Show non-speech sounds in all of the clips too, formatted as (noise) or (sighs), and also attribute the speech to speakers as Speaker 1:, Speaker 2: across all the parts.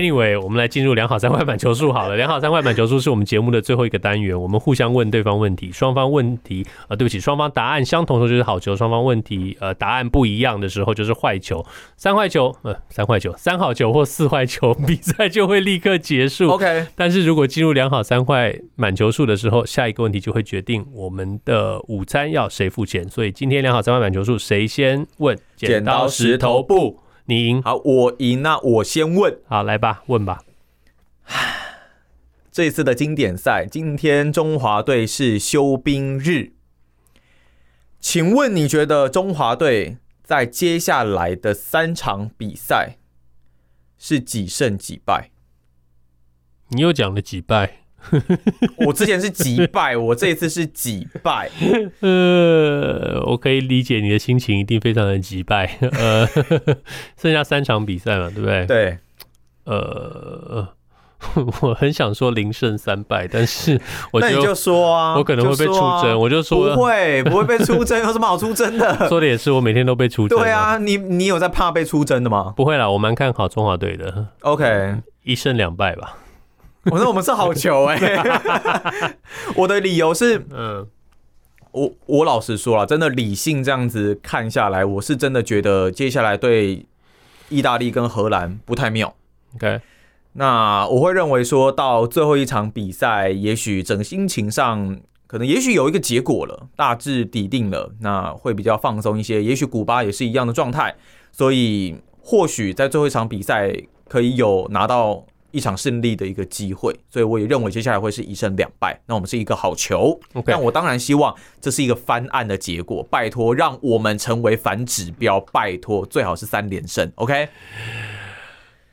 Speaker 1: Anyway，我们来进入两好三坏板球术好了。两好三坏板球术是我们节目的最后一个单元，我们互相问对方问题，双方问题呃，对不起，双方答案相同的时候就是好球，双方问题呃答案不一样的时候就是坏球。三坏球呃三坏球，三好球或四坏球，(laughs) 比赛就会立刻结束。
Speaker 2: OK，
Speaker 1: 但是如果进入两好三坏满球数的时候，下一个问题就会决定我们的午餐要谁付钱。所以今天两好三坏满球数，谁先问？剪刀石头布。你赢，
Speaker 2: 好，我赢，那我先问，
Speaker 1: 好，来吧，问吧。(sighs)
Speaker 2: 这次的经典赛，今天中华队是休兵日，请问你觉得中华队在接下来的三场比赛是几胜几败？
Speaker 1: 你又讲了几败？(laughs)
Speaker 2: 我之前是几败，我这一次是几败？(laughs)
Speaker 1: 呃，我可以理解你的心情，一定非常的击败。(laughs) 呃，剩下三场比赛嘛，对不对？
Speaker 2: 对。
Speaker 1: 呃，我很想说零胜三败，但是
Speaker 2: 那你就说啊，
Speaker 1: 我可能会被出征，就啊、我就说
Speaker 2: 不会，不会被出征，有什么好出征的？
Speaker 1: 说的也是，我每天都被出征。
Speaker 2: 对啊，你你有在怕被出征的吗？
Speaker 1: 不会啦，我蛮看好中华队的。
Speaker 2: OK，
Speaker 1: 一胜两败吧。
Speaker 2: 我说我们是好球哎、(laughs) 欸，我的理由是，嗯，我我老实说了，真的理性这样子看下来，我是真的觉得接下来对意大利跟荷兰不太妙。
Speaker 1: OK，
Speaker 2: 那我会认为说到最后一场比赛，也许整个心情上可能也许有一个结果了，大致底定了，那会比较放松一些。也许古巴也是一样的状态，所以或许在最后一场比赛可以有拿到。一场胜利的一个机会，所以我也认为接下来会是一胜两败。那我们是一个好球，Okay. 但我当然希望这是一个翻案的结果。拜托，让我们成为反指标。拜托，最好是三连胜。OK，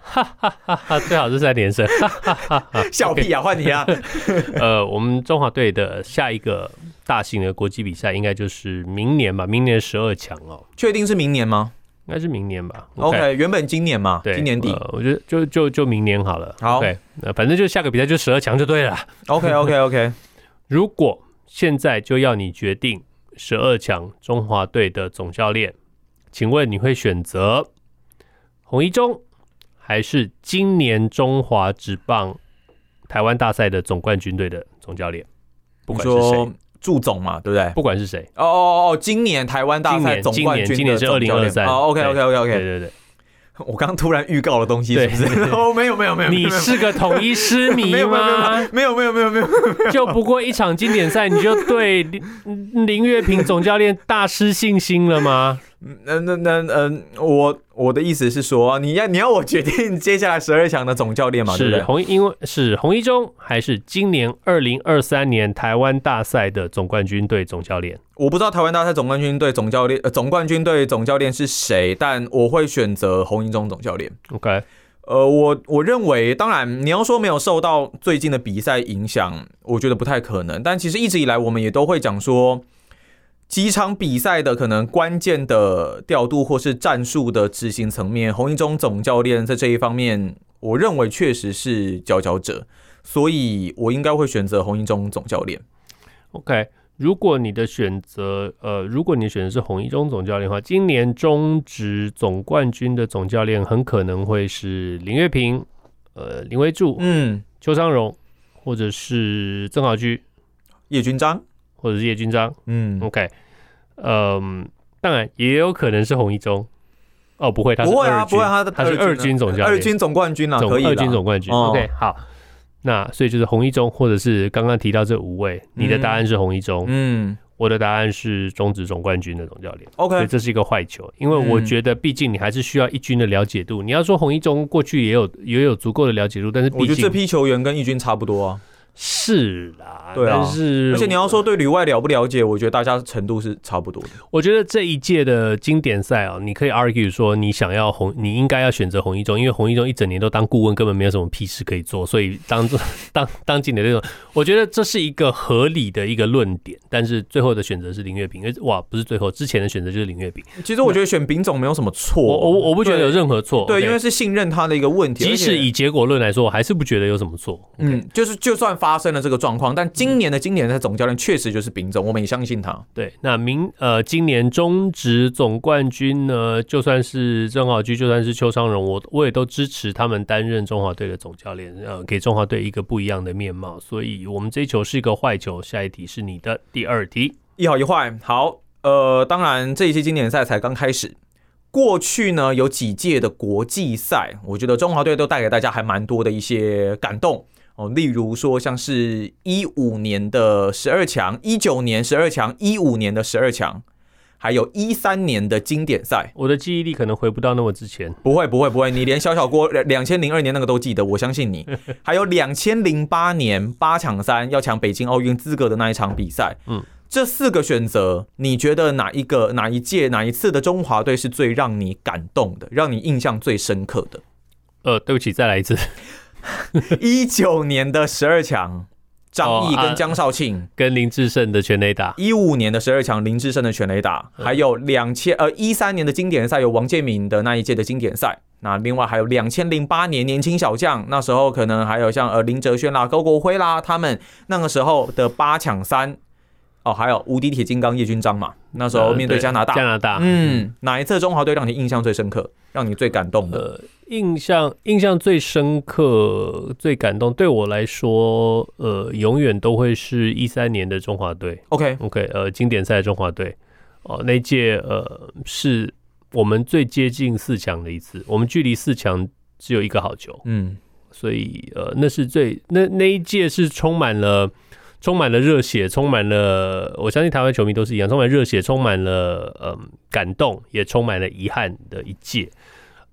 Speaker 1: 哈哈哈哈，最好是三连胜。哈哈哈哈，
Speaker 2: 笑屁啊，换你啊。(laughs)
Speaker 1: 呃，我们中华队的下一个大型的国际比赛应该就是明年吧？明年十二强哦，
Speaker 2: 确定是明年吗？
Speaker 1: 应该是明年吧。
Speaker 2: OK，, okay 原本今年嘛，对，今年底，
Speaker 1: 呃、我觉得就就就明年好了。
Speaker 2: 好，OK，
Speaker 1: 那反正就下个比赛就十二强就对了。
Speaker 2: OK，OK，OK。okay, okay, okay.
Speaker 1: 如果现在就要你决定十二强中华队的总教练，请问你会选择洪一中，还是今年中华职棒台湾大赛的总冠军队的总教练？不管是谁。
Speaker 2: 祝总嘛，对不对？
Speaker 1: 不管是谁，
Speaker 2: 哦哦哦，今年台湾大赛总冠军的总教练，
Speaker 1: 今年是二零二三。
Speaker 2: 哦，OK OK OK OK，
Speaker 1: 对对对。
Speaker 2: 我刚刚突然预告了东西是不是？(laughs) 哦，没有没有没有，
Speaker 1: 你是个统一失迷吗？(laughs)
Speaker 2: 没有没有没有没有没有，
Speaker 1: 就不过一场经典赛，你就对林林月平总教练大失信心了吗？
Speaker 2: 那那那嗯，我我的意思是说，你要你要我决定 (laughs) 接下来十二强的总教练嘛？
Speaker 1: 是洪，因为是洪一中，还是今年二零二三年台湾大赛的总冠军队总教练？
Speaker 2: 我不知道台湾大赛总冠军队总教练呃总冠军队总教练是谁，但我会选择洪一中总教练。
Speaker 1: OK，
Speaker 2: 呃，我我认为，当然你要说没有受到最近的比赛影响，我觉得不太可能。但其实一直以来，我们也都会讲说。几场比赛的可能关键的调度或是战术的执行层面，洪一中总教练在这一方面，我认为确实是佼佼者，所以我应该会选择洪一中总教练。
Speaker 1: OK，如果你的选择，呃，如果你选的是洪一中总教练的话，今年中职总冠军的总教练很可能会是林月平，呃，林威柱，
Speaker 2: 嗯，
Speaker 1: 邱昌荣，或者是曾豪居，
Speaker 2: 叶君璋。
Speaker 1: 或者是叶军章，
Speaker 2: 嗯
Speaker 1: ，OK，嗯，当然也有可能是洪一中，哦，不会，他不会啊，不会，他的他是二军总教练，
Speaker 2: 二军总冠军啊，可以，
Speaker 1: 二军总冠军，OK，好，那所以就是洪一中，或者是刚刚提到这五位，你的答案是洪一中，
Speaker 2: 嗯，
Speaker 1: 我的答案是中职总冠军的总教练
Speaker 2: ，OK，
Speaker 1: 所以这是一个坏球，因为我觉得毕竟你还是需要一军的了解度，你要说洪一中过去也有也有足够的了解度，但是毕竟
Speaker 2: 我觉得这批球员跟一军差不多啊。
Speaker 1: 是啦，
Speaker 2: 对啊，
Speaker 1: 但是
Speaker 2: 而且你要说对旅外了不了解，我觉得大家程度是差不多的。
Speaker 1: 我觉得这一届的经典赛啊，你可以 argue 说你想要红，你应该要选择红一中，因为红一中一整年都当顾问，根本没有什么屁事可以做，所以当 (laughs) 当当经典那种，我觉得这是一个合理的一个论点。但是最后的选择是林月平，哇，不是最后之前的选择就是林月平。
Speaker 2: 其实我觉得选丙总没有什么错，
Speaker 1: 我我我不觉得有任何错，
Speaker 2: 对，因为是信任他的一个问题。
Speaker 1: 即使以结果论来说，我还是不觉得有什么错。
Speaker 2: 嗯，就是就算发生了这个状况。但今年的今年的总教练确实就是丙总，我们也相信他。
Speaker 1: 对，那明呃，今年中职总冠军呢，就算是郑好居，就算是邱昌荣，我我也都支持他们担任中华队的总教练，呃，给中华队一个不一样的面貌。所以，我们这一球是一个坏球。下一题是你的第二题，
Speaker 2: 一好一坏。好，呃，当然这一期经典赛才刚开始，过去呢有几届的国际赛，我觉得中华队都带给大家还蛮多的一些感动。哦，例如说像是一五年的十二强，一九年十二强，一五年的十二强，还有一三年的经典赛。
Speaker 1: 我的记忆力可能回不到那么之前。
Speaker 2: 不会，不会，不会，你连小小郭两千零二年那个都记得，我相信你。(laughs) 还有两千零八年八强三要抢北京奥运资格的那一场比赛。嗯，这四个选择，你觉得哪一个、哪一届、哪一次的中华队是最让你感动的，让你印象最深刻的？
Speaker 1: 呃，对不起，再来一次。(laughs)
Speaker 2: 一九年的十二强，张毅跟江少庆、哦啊、
Speaker 1: 跟林志胜的全垒打。
Speaker 2: 一五年的十二强，林志胜的全垒打，还有两千呃一三年的经典赛有王建民的那一届的经典赛。那另外还有两千零八年年轻小将，那时候可能还有像呃林哲轩啦、高国辉啦，他们那个时候的八抢三。哦，还有无敌铁金刚叶军章嘛，那时候面对加拿大，
Speaker 1: 加拿大，
Speaker 2: 嗯，哪一次中华队让你印象最深刻，让你最感动的？
Speaker 1: 呃印象印象最深刻、最感动，对我来说，呃，永远都会是一三年的中华队。
Speaker 2: OK
Speaker 1: OK，呃，经典赛中华队，哦、呃，那届呃是我们最接近四强的一次，我们距离四强只有一个好球。嗯，所以呃，那是最那那一届是充满了充满了热血，充满了我相信台湾球迷都是一样，充满热血，充满了嗯、感动，也充满了遗憾的一届。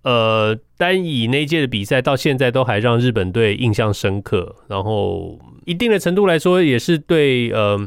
Speaker 1: 呃，单以那届的比赛到现在都还让日本队印象深刻，然后一定的程度来说，也是对呃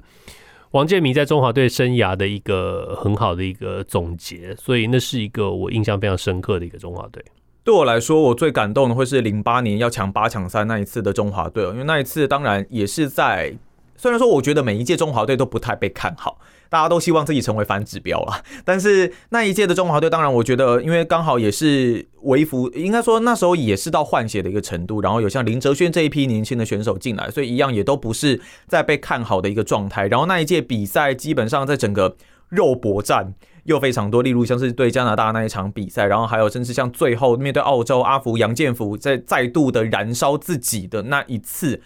Speaker 1: 王建民在中华队生涯的一个很好的一个总结，所以那是一个我印象非常深刻的一个中华队。
Speaker 2: 对我来说，我最感动的会是零八年要抢八强赛那一次的中华队，因为那一次当然也是在，虽然说我觉得每一届中华队都不太被看好。大家都希望自己成为反指标了，(laughs) 但是那一届的中华队，当然我觉得，因为刚好也是微服，应该说那时候也是到换血的一个程度，然后有像林哲轩这一批年轻的选手进来，所以一样也都不是在被看好的一个状态。然后那一届比赛基本上在整个肉搏战又非常多，例如像是对加拿大那一场比赛，然后还有甚至像最后面对澳洲阿福杨建福在再度的燃烧自己的那一次，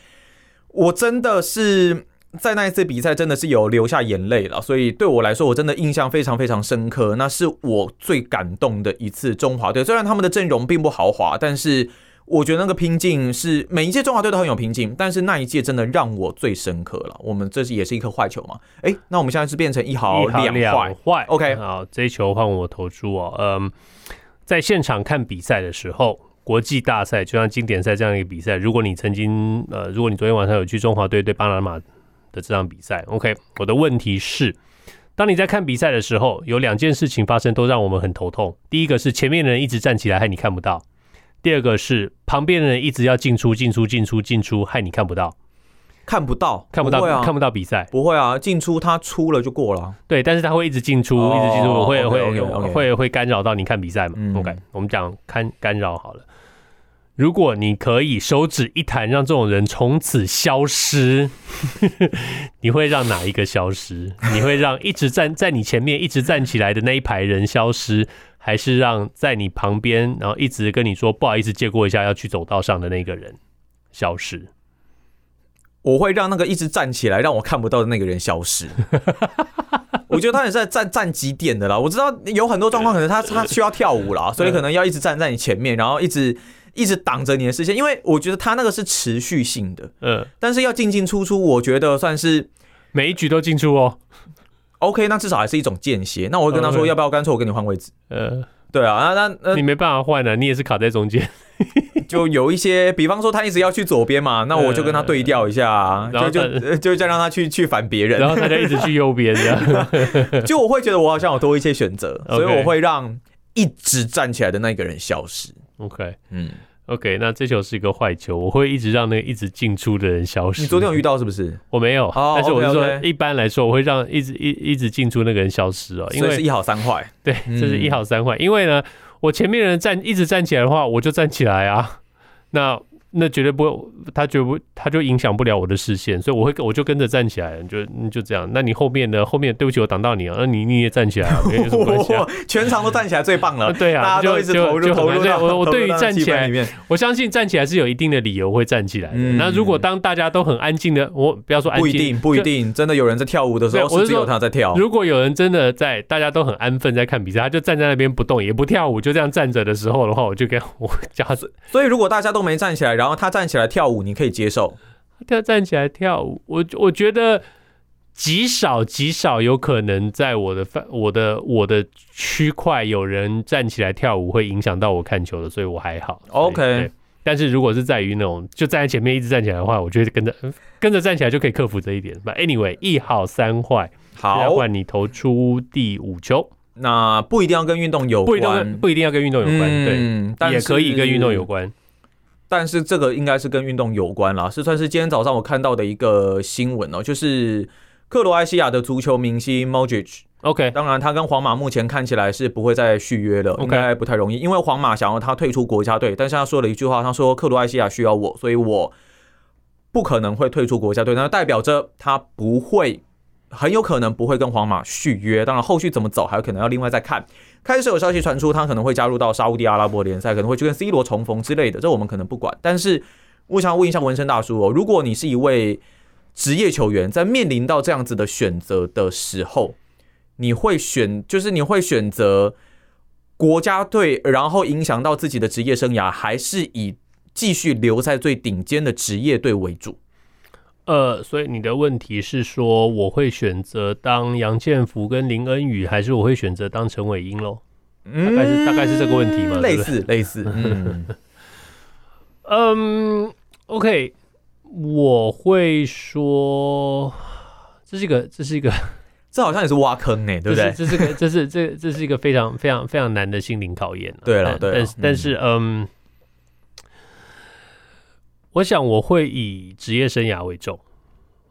Speaker 2: 我真的是。在那一次比赛，真的是有流下眼泪了，所以对我来说，我真的印象非常非常深刻。那是我最感动的一次中华队。虽然他们的阵容并不豪华，但是我觉得那个拼劲是每一届中华队都很有拼劲。但是那一届真的让我最深刻了。我们这是也是一颗坏球嘛？诶，那我们现在是变成一好两坏。坏，OK，
Speaker 1: 好，这一球换我投注哦。嗯，在现场看比赛的时候，国际大赛就像经典赛这样一个比赛，如果你曾经呃，如果你昨天晚上有去中华队对巴拿马的这场比赛，OK，我的问题是，当你在看比赛的时候，有两件事情发生，都让我们很头痛。第一个是前面的人一直站起来，害你看不到；第二个是旁边的人一直要进出、进出、进出、进出，害你看不到，
Speaker 2: 看不到，
Speaker 1: 看不到，
Speaker 2: 不啊、
Speaker 1: 看不到比赛，
Speaker 2: 不会啊，进出他出了就过了，
Speaker 1: 对，但是他会一直进出，哦、一直进出，会会会会干扰到你看比赛嘛、嗯、？OK，我们讲看干扰好了。如果你可以手指一弹，让这种人从此消失，(laughs) 你会让哪一个消失？你会让一直站在你前面、一直站起来的那一排人消失，还是让在你旁边，然后一直跟你说不好意思借过一下要去走道上的那个人消失？
Speaker 2: 我会让那个一直站起来让我看不到的那个人消失。(laughs) 我觉得他也是在站站几点的啦。我知道有很多状况，可能他 (laughs) 他需要跳舞啦，所以可能要一直站在你前面，然后一直。一直挡着你的视线，因为我觉得他那个是持续性的，嗯，但是要进进出出，我觉得算是
Speaker 1: 每一局都进出哦。
Speaker 2: OK，那至少还是一种间歇。那我会跟他说，要不要干脆我跟你换位置？呃，对啊，那那那
Speaker 1: 你没办法换啊，你也是卡在中间。(laughs)
Speaker 2: 就有一些，比方说他一直要去左边嘛，那我就跟他对调一下，啊，然后就就这样让他去去反别人，
Speaker 1: 然后大家一直去右边这样。(laughs)
Speaker 2: 就我会觉得我好像有多一些选择，所以我会让一直站起来的那个人消失。
Speaker 1: OK，嗯。OK，那这球是一个坏球，我会一直让那个一直进出的人消失。
Speaker 2: 你昨天有遇到是不是？
Speaker 1: 我没有，oh, 但是我是说，一般来说，我会让一直一一直进出那个人消失哦，因为
Speaker 2: 是一好三坏。(laughs)
Speaker 1: 对，这是一好三坏，嗯，因为呢，我前面人站一直站起来的话，我就站起来啊，那。那绝对不会，他绝不，他就影响不了我的视线，所以我会，我就跟着站起来，就就这样。那你后面的后面，对不起，我挡到你了，那你你也站起来啊，(laughs) 没有什么关系啊。
Speaker 2: 全场都站起来最棒了，(laughs)
Speaker 1: 对啊，
Speaker 2: 大家都一直投入投入。(laughs)
Speaker 1: 我我对于站起来，我相信站起来是有一定的理由会站起来的。那如果当大家都很安静的，我不要说安静，
Speaker 2: 不一定不一定，真的有人在跳舞的时候，是只有他在跳。
Speaker 1: 如果有人真的在大家都很安分在看比赛，他就站在那边不动也不跳舞，就这样站着的时候的话，我就跟我叫他。
Speaker 2: 所以如果大家都没站起来，然后他站起来跳。舞你可以接受，
Speaker 1: 他站起来跳舞，我我觉得极少极少有可能在我的范我的我的区块有人站起来跳舞会影响到我看球的，所以我还好。
Speaker 2: OK，
Speaker 1: 但是如果是在于那种就站在前面一直站起来的话，我觉得跟着跟着站起来就可以克服这一点。But anyway，一好三坏，好，换你投出第五球，
Speaker 2: 那不一定要跟运动有关，
Speaker 1: 不一定不一定要跟运动有关，嗯、对，也可以跟运动有关。
Speaker 2: 但是这个应该是跟运动有关啦，是算是今天早上我看到的一个新闻哦，就是克罗埃西亚的足球明星 Modric，OK，当然他跟皇马目前看起来是不会再续约了，应该不太容易，因为皇马想要他退出国家队，但是他说了一句话，他说克罗埃西亚需要我，所以我不可能会退出国家队，那代表着他不会。很有可能不会跟皇马续约，当然后续怎么走还有可能要另外再看。开始有消息传出，他可能会加入到沙乌地阿拉伯联赛，可能会去跟 C 罗重逢之类的，这我们可能不管。但是我想问一下纹身大叔哦，如果你是一位职业球员，在面临到这样子的选择的时候，你会选，就是你会选择国家队，然后影响到自己的职业生涯，还是以继续留在最顶尖的职业队为主？
Speaker 1: 呃，所以你的问题是说，我会选择当杨建福跟林恩宇，还是我会选择当陈伟英喽？大概是大概是这个问题吗？
Speaker 2: 类似类似，嗯，(laughs)
Speaker 1: 嗯，OK，我会说，这是一个，这是一个，(laughs)
Speaker 2: 这好像也是挖坑哎，对不对？
Speaker 1: 这是个，这是这这是一个非常非常非常难的心灵考验。
Speaker 2: 对了，对，
Speaker 1: 但是但是嗯。我想我会以职业生涯为重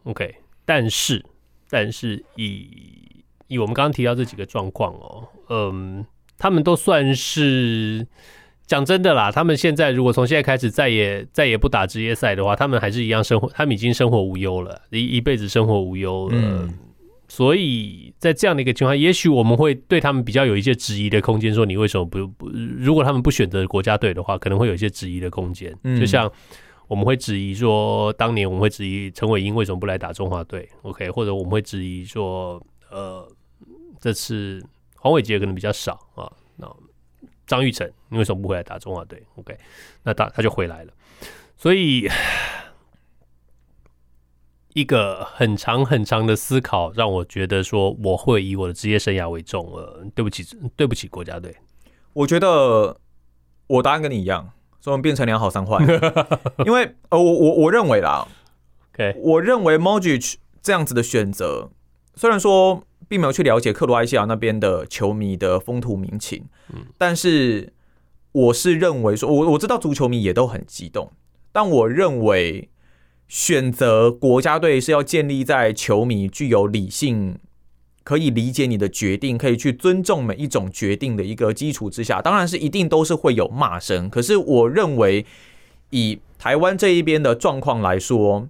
Speaker 1: ，OK，但是但是以以我们刚刚提到这几个状况哦，嗯，他们都算是讲真的啦。他们现在如果从现在开始再也再也不打职业赛的话，他们还是一样生活，他们已经生活无忧了，一一辈子生活无忧了。嗯，所以在这样的一个情况，也许我们会对他们比较有一些质疑的空间，说你为什么不不？如果他们不选择国家队的话，可能会有一些质疑的空间，就像。我们会质疑说，当年我们会质疑陈伟英为什么不来打中华队？OK，或者我们会质疑说，呃，这次黄伟杰可能比较少啊。那张玉成你为什么不回来打中华队？OK，那他他就回来了。所以 (sighs) 一个很长很长的思考，让我觉得说，我会以我的职业生涯为重。呃，对不起，对不起国家队。
Speaker 2: 我觉得我答案跟你一样。所以我们变成两好三坏，(laughs) 因为呃，我我我认为啦
Speaker 1: ，OK，
Speaker 2: 我认为 Modric 这样子的选择，虽然说并没有去了解克罗埃西亚那边的球迷的风土民情，嗯，但是我是认为说，我我知道足球迷也都很激动，但我认为选择国家队是要建立在球迷具有理性。可以理解你的决定，可以去尊重每一种决定的一个基础之下，当然是一定都是会有骂声。可是我认为，以台湾这一边的状况来说，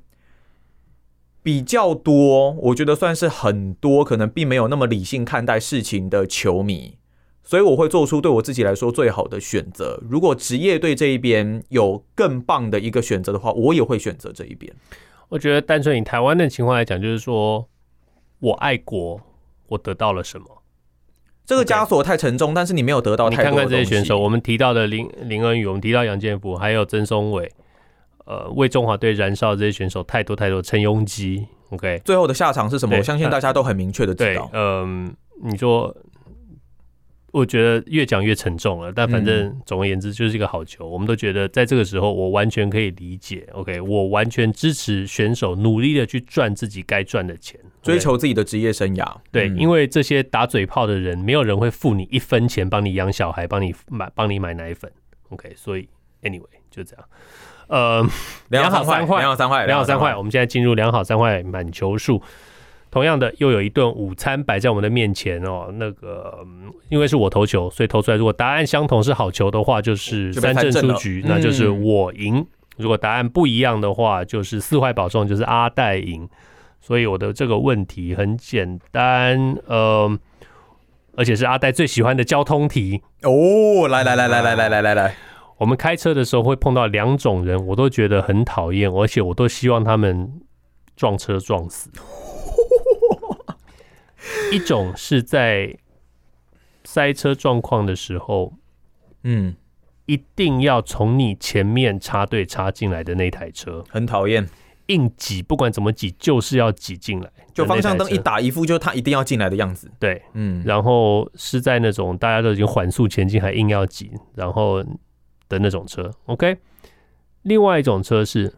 Speaker 2: 比较多，我觉得算是很多，可能并没有那么理性看待事情的球迷，所以我会做出对我自己来说最好的选择。如果职业队这一边有更棒的一个选择的话，我也会选择这一边。
Speaker 1: 我觉得单纯以台湾的情况来讲，就是说我爱国。我得到了什么？
Speaker 2: 这个枷锁太沉重但是你没有得到太多。
Speaker 1: 你看看这些选手，我们提到的林林恩宇，我们提到杨建福，还有曾松伟，呃，为中华队燃烧的这些选手太多太多。陈庸基，OK，
Speaker 2: 最后的下场是什么？我相信大家都很明确的知道。
Speaker 1: 嗯、呃，你说我觉得越讲越沉重了，但反正总而言之就是一个好球。嗯、我们都觉得在这个时候，我完全可以理解。OK，我完全支持选手努力的去赚自己该赚的钱，
Speaker 2: 追求自己的职业生涯。
Speaker 1: 对，嗯、因为这些打嘴炮的人，没有人会付你一分钱帮你养小孩，帮你买帮你买奶粉。OK，所以 Anyway 就这样。呃，两好三坏，
Speaker 2: 两好三坏，
Speaker 1: 两好三坏。我们现在进入两好三坏满球数。同样的，又有一顿午餐摆在我们的面前哦。那个，因为是我投球，所以投出来，如果答案相同是好球的话，就是三振出局，那就是我赢。如果答案不一样的话，就是四坏保送，就是阿戴赢。所以我的这个问题很简单，呃，而且是阿戴最喜欢的交通题
Speaker 2: 哦。来来来来来来来来来，
Speaker 1: 我们开车的时候会碰到两种人，我都觉得很讨厌，而且我都希望他们撞车撞死。(laughs) 一种是在塞车状况的时候，嗯，一定要从你前面插队插进来的那台车，
Speaker 2: 很讨厌，
Speaker 1: 硬挤，不管怎么挤，就是要挤进来。
Speaker 2: 就方向灯一打，一副就他一定要进来的样子。
Speaker 1: 对，嗯，然后是在那种大家都已经缓速前进，还硬要挤，然后的那种车。OK，另外一种车是。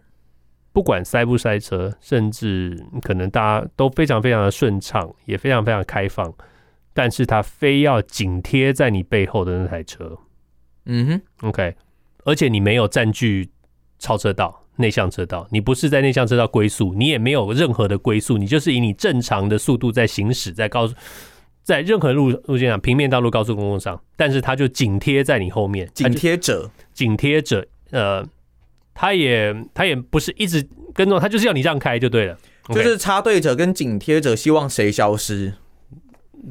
Speaker 1: 不管塞不塞车，甚至可能大家都非常非常的顺畅，也非常非常开放，但是他非要紧贴在你背后的那台车，嗯哼，OK，而且你没有占据超车道、内向车道，你不是在内向车道龟速，你也没有任何的龟速，你就是以你正常的速度在行驶在高速，在任何路路线上，平面道路、高速公路上，但是它就紧贴在你后面，
Speaker 2: 紧贴着，
Speaker 1: 紧贴着，呃。他也他也不是一直跟踪，他就是要你让开就对了。
Speaker 2: 就是插队者跟紧贴者希望谁消失？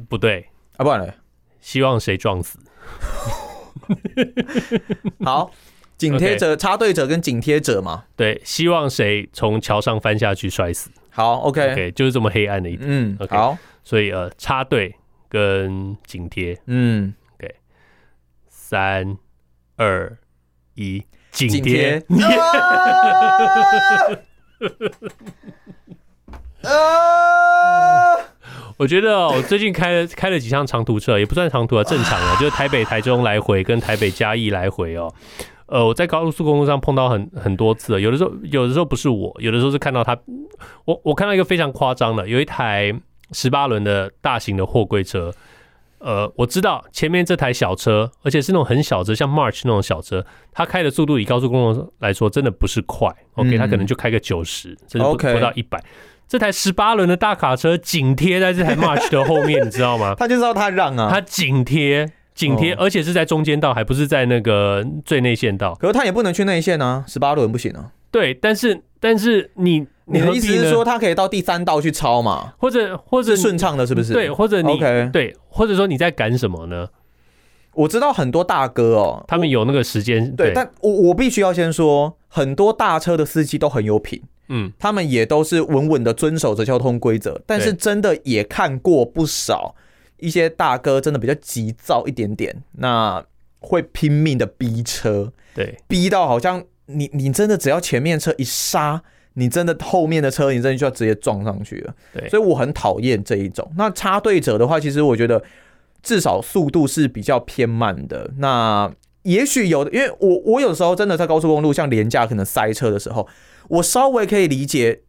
Speaker 1: 不对
Speaker 2: 啊，不然嘞，
Speaker 1: 希望谁撞死？(laughs)
Speaker 2: 好，紧贴者、插队者跟紧贴者嘛，
Speaker 1: 对，希望谁从桥上翻下去摔死？
Speaker 2: 好，OK，OK，、
Speaker 1: okay, 就是这么黑暗的一点。
Speaker 2: 嗯，okay, 好，
Speaker 1: 所以呃，插队跟紧贴，嗯，OK，三二一。紧贴，我觉得我最近开了开了几趟长途车，也不算长途啊，正常啊，就是台北、台中来回跟台北嘉义来回哦。呃，我在高速公路上碰到很很多次，有的时候有的时候不是我，有的时候是看到他，我我看到一个非常夸张的，有一台十八轮的大型的货柜车。呃，我知道前面这台小车，而且是那种很小车，像 March 那种小车，它开的速度以高速公路来说，真的不是快。OK，它可能就开个九十，甚至不不到一百。这台十八轮的大卡车紧贴在这台 (laughs) March 的后面，你知道吗？
Speaker 2: 他就知道他让啊，
Speaker 1: 他紧贴紧贴，而且是在中间道，还不是在那个最内线道。
Speaker 2: 可是他也不能去内线啊，十八轮不行啊。
Speaker 1: 对，但是但是你。
Speaker 2: 你的意思是说，他可以到第三道去超嘛？
Speaker 1: 或者或者
Speaker 2: 顺畅的，是不是？
Speaker 1: 对，或者你.对，或者说你在赶什么呢？
Speaker 2: 我知道很多大哥哦，
Speaker 1: 他们有那个时间。
Speaker 2: 对，但我我必须要先说，很多大车的司机都很有品，嗯，他们也都是稳稳的遵守着交通规则。但是真的也看过不少一些大哥，真的比较急躁一点点，那会拼命的逼车，
Speaker 1: 对，
Speaker 2: 逼到好像你你真的只要前面车一刹。你真的后面的车，你真的就要直接撞上去了。对，所以我很讨厌这一种。那插队者的话，其实我觉得至少速度是比较偏慢的。那也许有的，因为我我有时候真的在高速公路像廉价可能塞车的时候，我稍微可以理解，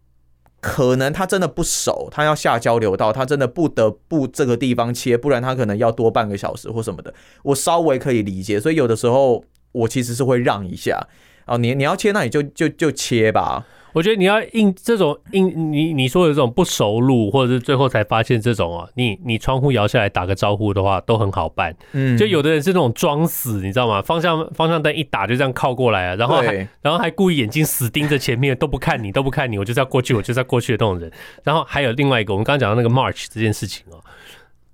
Speaker 2: 可能他真的不熟，他要下交流道，他真的不得不这个地方切，不然他可能要多半个小时或什么的，我稍微可以理解。所以有的时候我其实是会让一下啊，你你要切，那你就就就切吧。
Speaker 1: 我觉得你要硬这种硬，你你说的这种不熟路，或者是最后才发现这种啊，你你窗户摇下来打个招呼的话，都很好办。嗯，就有的人是那种装死，你知道吗？方向方向灯一打就这样靠过来啊，然后还然后还故意眼睛死盯着前面，都不看你，都不看你，我就是要过去，我就是要过去的这种人。然后还有另外一个，我们刚刚讲到那个 March 这件事情哦，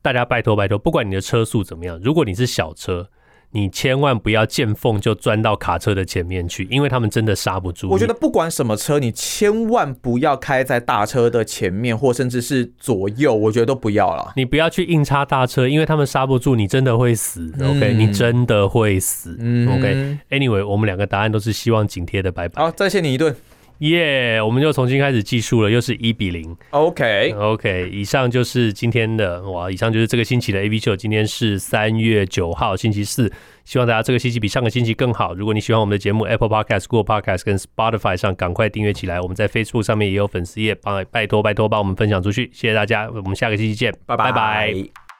Speaker 1: 大家拜托拜托，不管你的车速怎么样，如果你是小车。你千万不要见缝就钻到卡车的前面去，因为他们真的刹不住。
Speaker 2: 我觉得不管什么车，你千万不要开在大车的前面，或甚至是左右，我觉得都不要了。
Speaker 1: 你不要去硬插大车，因为他们刹不住，你真的会死。嗯、OK，你真的会死。嗯、OK，Anyway，我们两个答案都是希望紧贴的，拜拜。
Speaker 2: 好，再谢你一顿。
Speaker 1: 耶，yeah, 我们就重新开始计数了，又是一比零。
Speaker 2: OK
Speaker 1: OK，以上就是今天的哇，以上就是这个星期的 AV 秀。今天是三月九号，星期四。希望大家这个星期比上个星期更好。如果你喜欢我们的节目，Apple Podcast、Google Podcast 跟 Spotify 上赶快订阅起来。我们在 Facebook 上面也有粉丝页，帮拜托拜托帮我们分享出去。谢谢大家，我们下个星期见。拜拜。